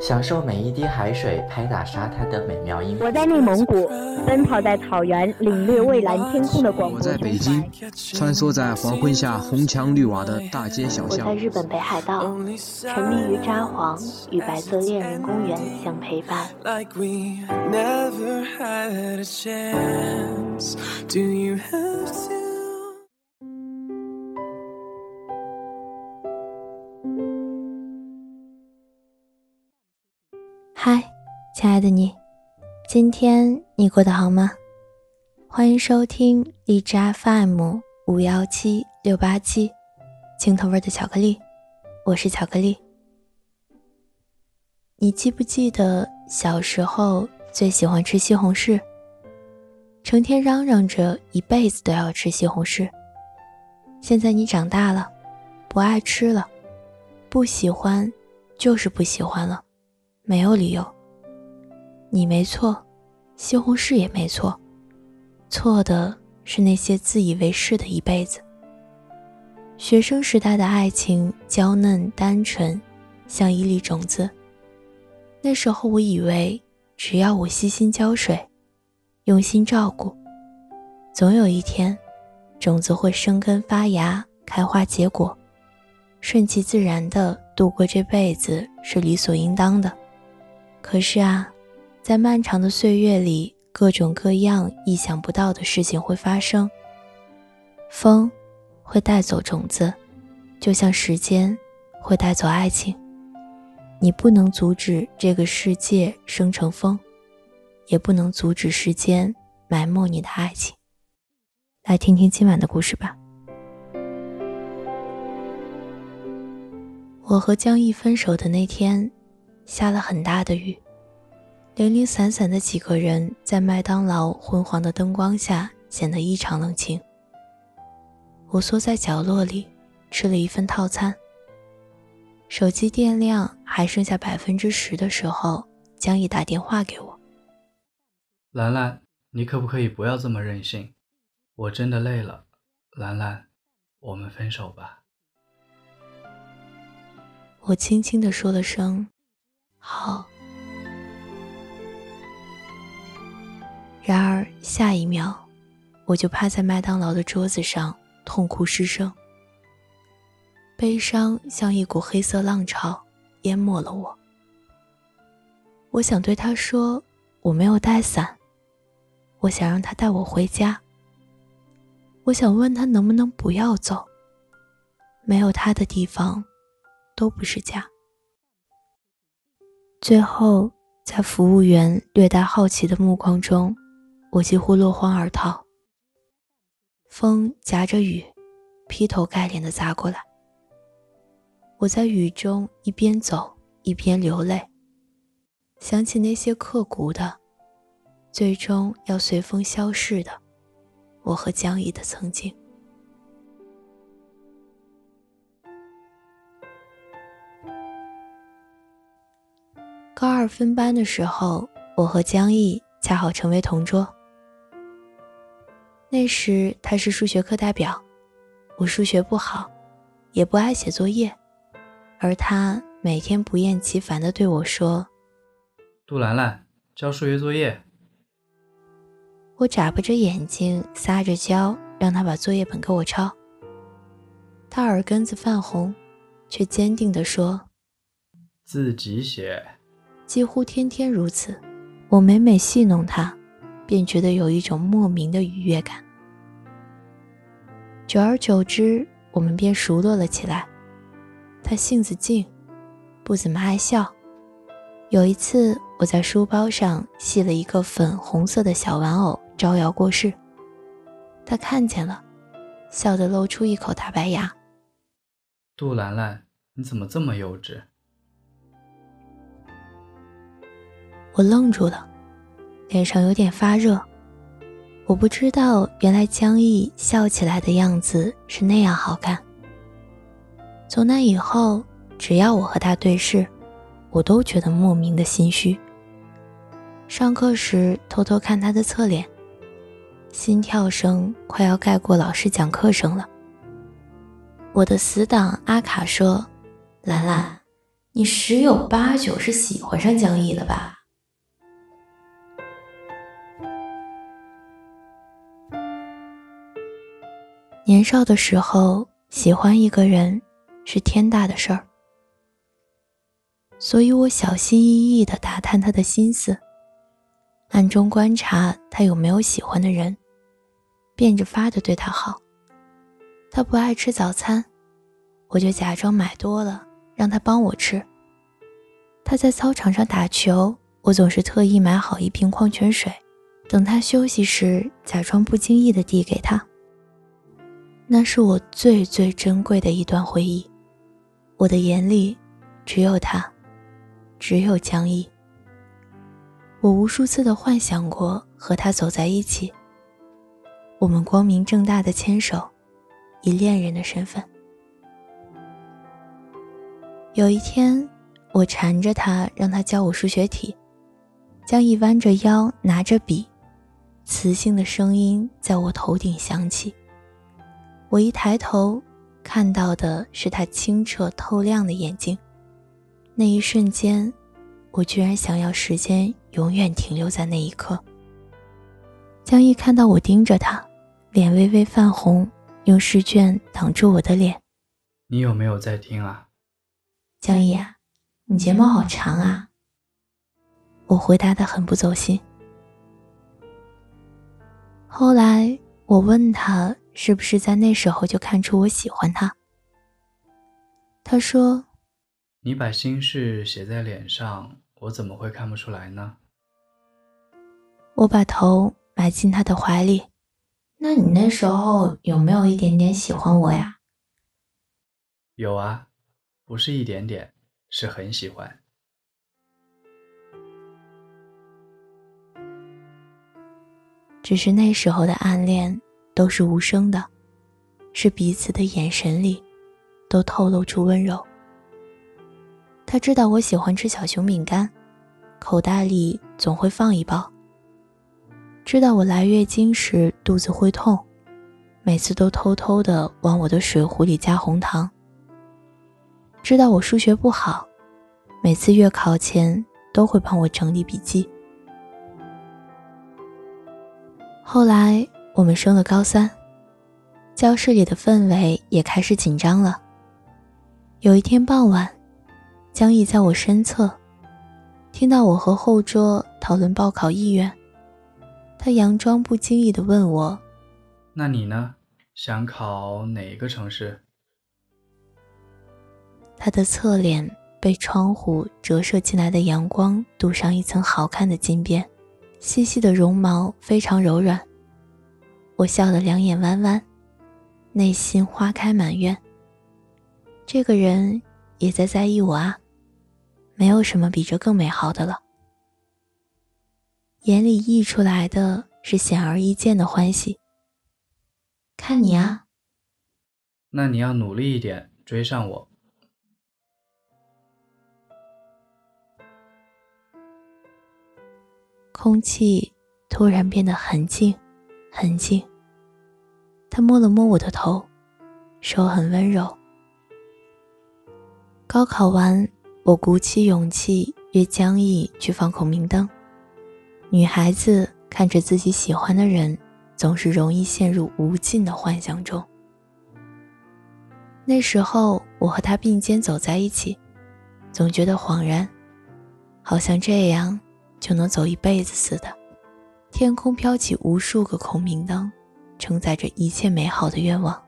享受每一滴海水拍打沙滩的美妙音。我在内蒙古，奔跑在草原，领略蔚蓝天空的广阔。我在北京，穿梭在黄昏下红墙绿瓦的大街小巷。我在日本北海道，沉迷于札幌，与白色恋人公园相陪伴。嗨，亲爱的你，今天你过得好吗？欢迎收听荔枝 FM 五幺七六八七，青头味的巧克力，我是巧克力。你记不记得小时候最喜欢吃西红柿？成天嚷嚷着一辈子都要吃西红柿。现在你长大了，不爱吃了，不喜欢，就是不喜欢了。没有理由。你没错，西红柿也没错，错的是那些自以为是的一辈子。学生时代的爱情娇嫩单纯，像一粒种子。那时候我以为，只要我悉心浇水，用心照顾，总有一天，种子会生根发芽，开花结果，顺其自然的度过这辈子是理所应当的。可是啊，在漫长的岁月里，各种各样意想不到的事情会发生。风会带走种子，就像时间会带走爱情。你不能阻止这个世界生成风，也不能阻止时间埋没你的爱情。来听听今晚的故事吧。我和江毅分手的那天。下了很大的雨，零零散散的几个人在麦当劳昏黄的灯光下显得异常冷清。我缩在角落里吃了一份套餐。手机电量还剩下百分之十的时候，江毅打电话给我：“兰兰，你可不可以不要这么任性？我真的累了，兰兰，我们分手吧。”我轻轻地说了声。好。然而下一秒，我就趴在麦当劳的桌子上痛哭失声。悲伤像一股黑色浪潮，淹没了我。我想对他说：“我没有带伞。”我想让他带我回家。我想问他能不能不要走。没有他的地方，都不是家。最后，在服务员略带好奇的目光中，我几乎落荒而逃。风夹着雨，劈头盖脸的砸过来。我在雨中一边走一边流泪，想起那些刻骨的、最终要随风消逝的我和江怡的曾经。高二分班的时候，我和江毅恰好成为同桌。那时他是数学课代表，我数学不好，也不爱写作业，而他每天不厌其烦地对我说：“杜兰兰，交数学作业。”我眨巴着眼睛，撒着娇，让他把作业本给我抄。他耳根子泛红，却坚定地说：“自己写。”几乎天天如此，我每每戏弄他，便觉得有一种莫名的愉悦感。久而久之，我们便熟络了起来。他性子静，不怎么爱笑。有一次，我在书包上系了一个粉红色的小玩偶，招摇过市。他看见了，笑得露出一口大白牙。杜兰兰，你怎么这么幼稚？我愣住了，脸上有点发热。我不知道，原来江毅笑起来的样子是那样好看。从那以后，只要我和他对视，我都觉得莫名的心虚。上课时偷偷看他的侧脸，心跳声快要盖过老师讲课声了。我的死党阿卡说：“兰兰，你十有八九是喜欢上江毅了吧？”年少的时候，喜欢一个人是天大的事儿，所以我小心翼翼地打探他的心思，暗中观察他有没有喜欢的人，变着法的对他好。他不爱吃早餐，我就假装买多了让他帮我吃。他在操场上打球，我总是特意买好一瓶矿泉水，等他休息时，假装不经意地递给他。那是我最最珍贵的一段回忆，我的眼里只有他，只有江毅。我无数次的幻想过和他走在一起，我们光明正大的牵手，以恋人的身份。有一天，我缠着他让他教我数学题，江毅弯着腰拿着笔，磁性的声音在我头顶响起。我一抬头，看到的是他清澈透亮的眼睛。那一瞬间，我居然想要时间永远停留在那一刻。江毅看到我盯着他，脸微微泛红，用试卷挡住我的脸。你有没有在听啊？江毅啊，你睫毛好长啊。我回答的很不走心。后来我问他。是不是在那时候就看出我喜欢他？他说：“你把心事写在脸上，我怎么会看不出来呢？”我把头埋进他的怀里。那你那时候有没有一点点喜欢我呀？有啊，不是一点点，是很喜欢。只是那时候的暗恋。都是无声的，是彼此的眼神里，都透露出温柔。他知道我喜欢吃小熊饼干，口袋里总会放一包。知道我来月经时肚子会痛，每次都偷偷的往我的水壶里加红糖。知道我数学不好，每次月考前都会帮我整理笔记。后来。我们升了高三，教室里的氛围也开始紧张了。有一天傍晚，江毅在我身侧，听到我和后桌讨论报考意愿，他佯装不经意地问我：“那你呢？想考哪一个城市？”他的侧脸被窗户折射进来的阳光镀上一层好看的金边，细细的绒毛非常柔软。我笑得两眼弯弯，内心花开满院。这个人也在在意我啊，没有什么比这更美好的了。眼里溢出来的是显而易见的欢喜。看你啊，那你要努力一点追上我。空气突然变得很静。很静。他摸了摸我的头，手很温柔。高考完，我鼓起勇气约江毅去放孔明灯。女孩子看着自己喜欢的人，总是容易陷入无尽的幻想中。那时候，我和他并肩走在一起，总觉得恍然，好像这样就能走一辈子似的。天空飘起无数个孔明灯，承载着一切美好的愿望。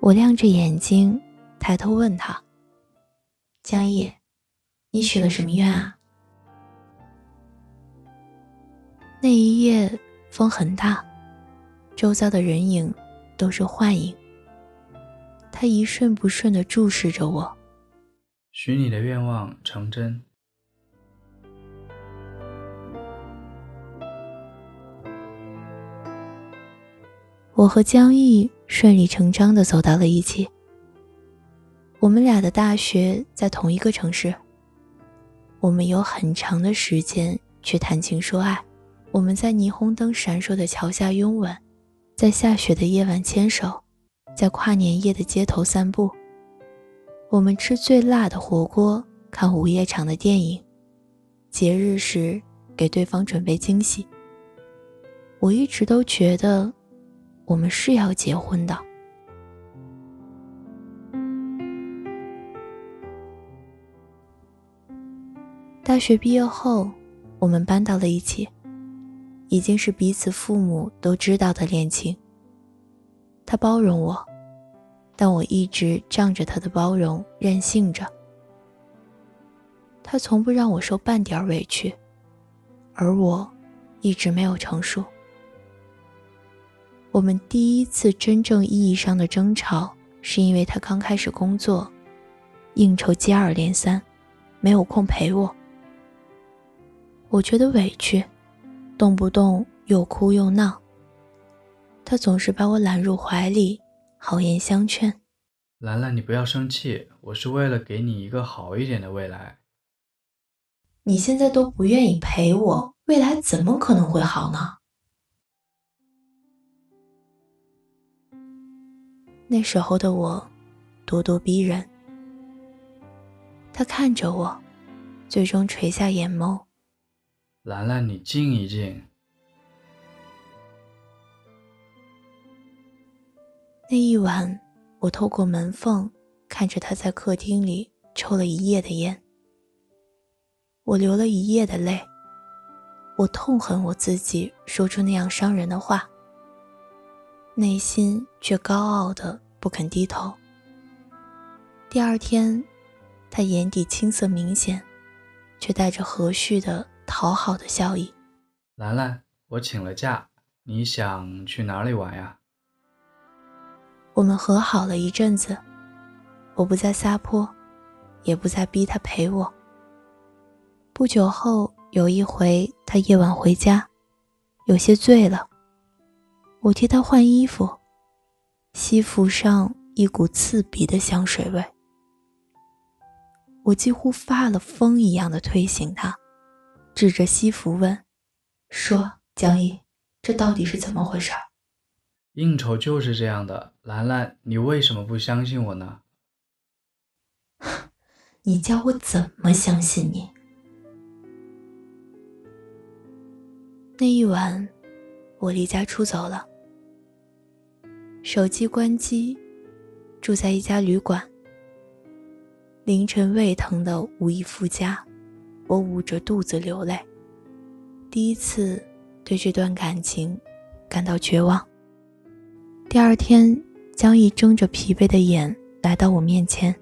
我亮着眼睛，抬头问他：“江毅，你许了什么愿啊？”那一夜风很大，周遭的人影都是幻影。他一瞬不瞬地注视着我，许你的愿望成真。我和江毅顺理成章地走到了一起。我们俩的大学在同一个城市。我们有很长的时间去谈情说爱，我们在霓虹灯闪烁的桥下拥吻，在下雪的夜晚牵手，在跨年夜的街头散步。我们吃最辣的火锅，看午夜场的电影，节日时给对方准备惊喜。我一直都觉得，我们是要结婚的。大学毕业后，我们搬到了一起，已经是彼此父母都知道的恋情。他包容我，但我一直仗着他的包容任性着。他从不让我受半点委屈，而我一直没有成熟。我们第一次真正意义上的争吵，是因为他刚开始工作，应酬接二连三，没有空陪我。我觉得委屈，动不动又哭又闹。他总是把我揽入怀里，好言相劝。兰兰，你不要生气，我是为了给你一个好一点的未来。你现在都不愿意陪我，未来怎么可能会好呢？那时候的我，咄咄逼人。他看着我，最终垂下眼眸。兰兰，你静一静。那一晚，我透过门缝看着他在客厅里抽了一夜的烟。我流了一夜的泪。我痛恨我自己说出那样伤人的话，内心却高傲的不肯低头。第二天，他眼底青涩明显，却带着和煦的。讨好的笑意，兰兰，我请了假，你想去哪里玩呀？我们和好了一阵子，我不再撒泼，也不再逼他陪我。不久后，有一回他夜晚回家，有些醉了，我替他换衣服，西服上一股刺鼻的香水味，我几乎发了疯一样的推醒他。指着西服问：“说江毅，这到底是怎么回事？”应酬就是这样的，兰兰，你为什么不相信我呢？你叫我怎么相信你？那一晚，我离家出走了，手机关机，住在一家旅馆。凌晨胃疼的无以复加。我捂着肚子流泪，第一次对这段感情感到绝望。第二天，江毅睁着疲惫的眼来到我面前。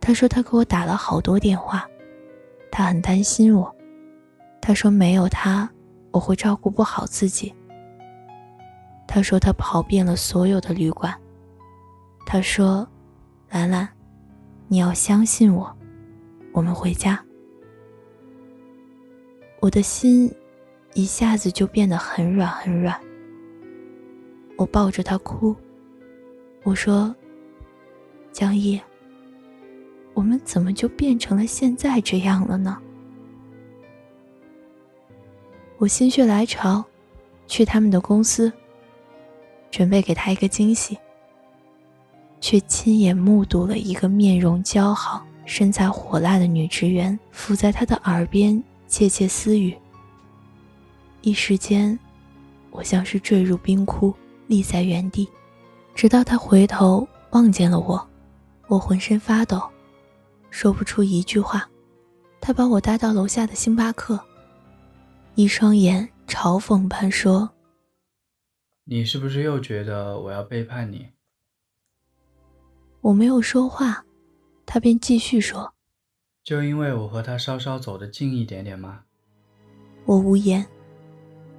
他说他给我打了好多电话，他很担心我。他说没有他，我会照顾不好自己。他说他跑遍了所有的旅馆。他说：“兰兰，你要相信我，我们回家。”我的心一下子就变得很软很软。我抱着他哭，我说：“江毅，我们怎么就变成了现在这样了呢？”我心血来潮，去他们的公司，准备给他一个惊喜，却亲眼目睹了一个面容姣好、身材火辣的女职员伏在他的耳边。窃窃私语。一时间，我像是坠入冰窟，立在原地，直到他回头望见了我，我浑身发抖，说不出一句话。他把我带到楼下的星巴克，一双眼嘲讽般说：“你是不是又觉得我要背叛你？”我没有说话，他便继续说。就因为我和他稍稍走得近一点点吗？我无言，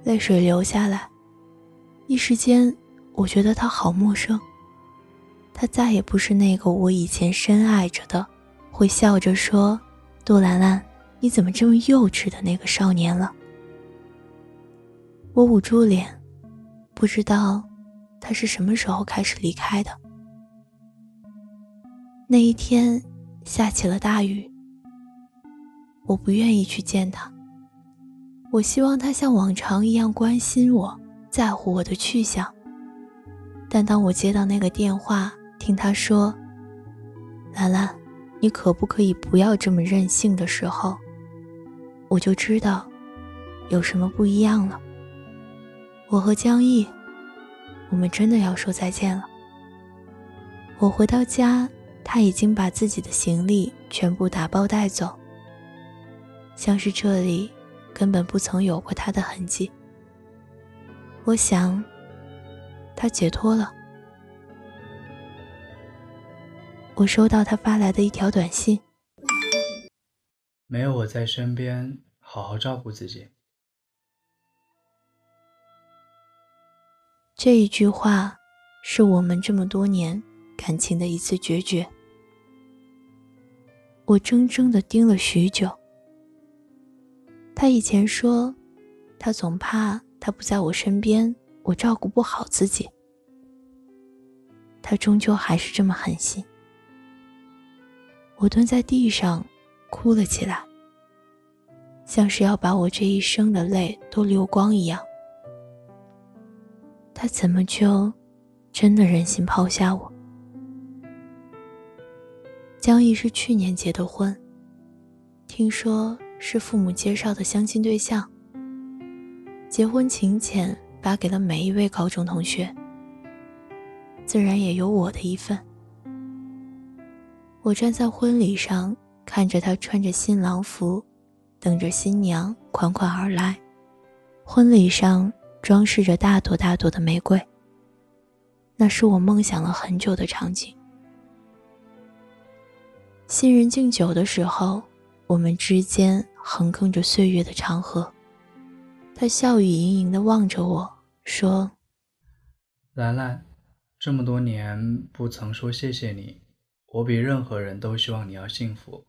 泪水流下来。一时间，我觉得他好陌生。他再也不是那个我以前深爱着的，会笑着说：“杜兰兰，你怎么这么幼稚的那个少年了。”我捂住脸，不知道他是什么时候开始离开的。那一天，下起了大雨。我不愿意去见他。我希望他像往常一样关心我，在乎我的去向。但当我接到那个电话，听他说：“兰兰，你可不可以不要这么任性？”的时候，我就知道有什么不一样了。我和江毅，我们真的要说再见了。我回到家，他已经把自己的行李全部打包带走，像是这里根本不曾有过他的痕迹。我想，他解脱了。我收到他发来的一条短信：“没有我在身边，好好照顾自己。”这一句话，是我们这么多年感情的一次决绝。我怔怔的盯了许久。他以前说，他总怕他不在我身边，我照顾不好自己。他终究还是这么狠心。我蹲在地上，哭了起来，像是要把我这一生的泪都流光一样。他怎么就真的忍心抛下我？江毅是去年结的婚，听说是父母介绍的相亲对象。结婚请柬发给了每一位高中同学，自然也有我的一份。我站在婚礼上，看着他穿着新郎服，等着新娘款款而来。婚礼上。装饰着大朵大朵的玫瑰。那是我梦想了很久的场景。新人敬酒的时候，我们之间横亘着岁月的长河。他笑语盈盈地望着我说：“兰兰，这么多年不曾说谢谢你，我比任何人都希望你要幸福。”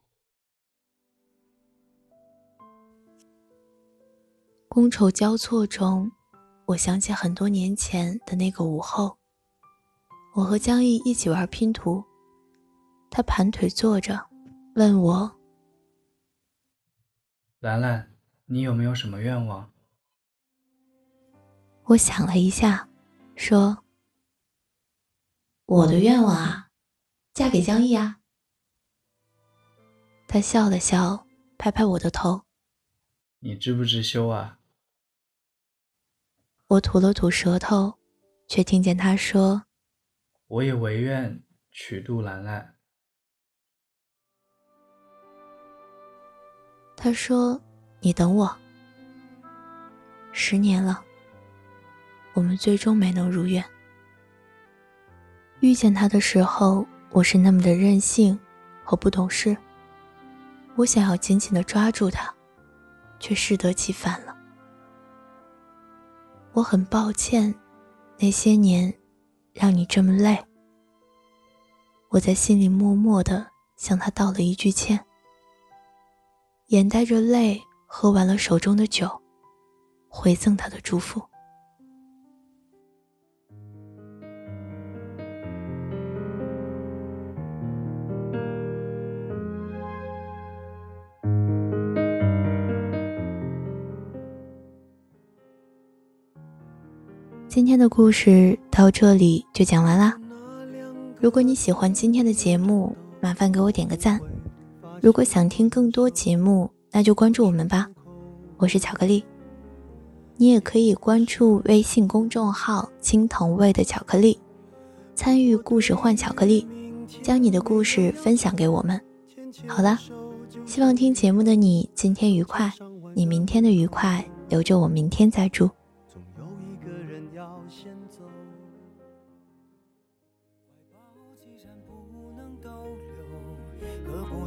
觥筹交错中。我想起很多年前的那个午后，我和江毅一起玩拼图，他盘腿坐着，问我：“兰兰，你有没有什么愿望？”我想了一下，说：“我的愿望啊，嫁给江毅啊。”他笑了笑，拍拍我的头：“你知不知羞啊？”我吐了吐舌头，却听见他说：“我也唯愿娶杜兰兰。”他说：“你等我。”十年了，我们最终没能如愿。遇见他的时候，我是那么的任性和不懂事。我想要紧紧的抓住他，却适得其反了。我很抱歉，那些年让你这么累。我在心里默默的向他道了一句歉，眼带着泪喝完了手中的酒，回赠他的祝福。今天的故事到这里就讲完啦。如果你喜欢今天的节目，麻烦给我点个赞。如果想听更多节目，那就关注我们吧。我是巧克力，你也可以关注微信公众号“青藤味的巧克力”，参与故事换巧克力，将你的故事分享给我们。好了，希望听节目的你今天愉快，你明天的愉快留着我明天再祝。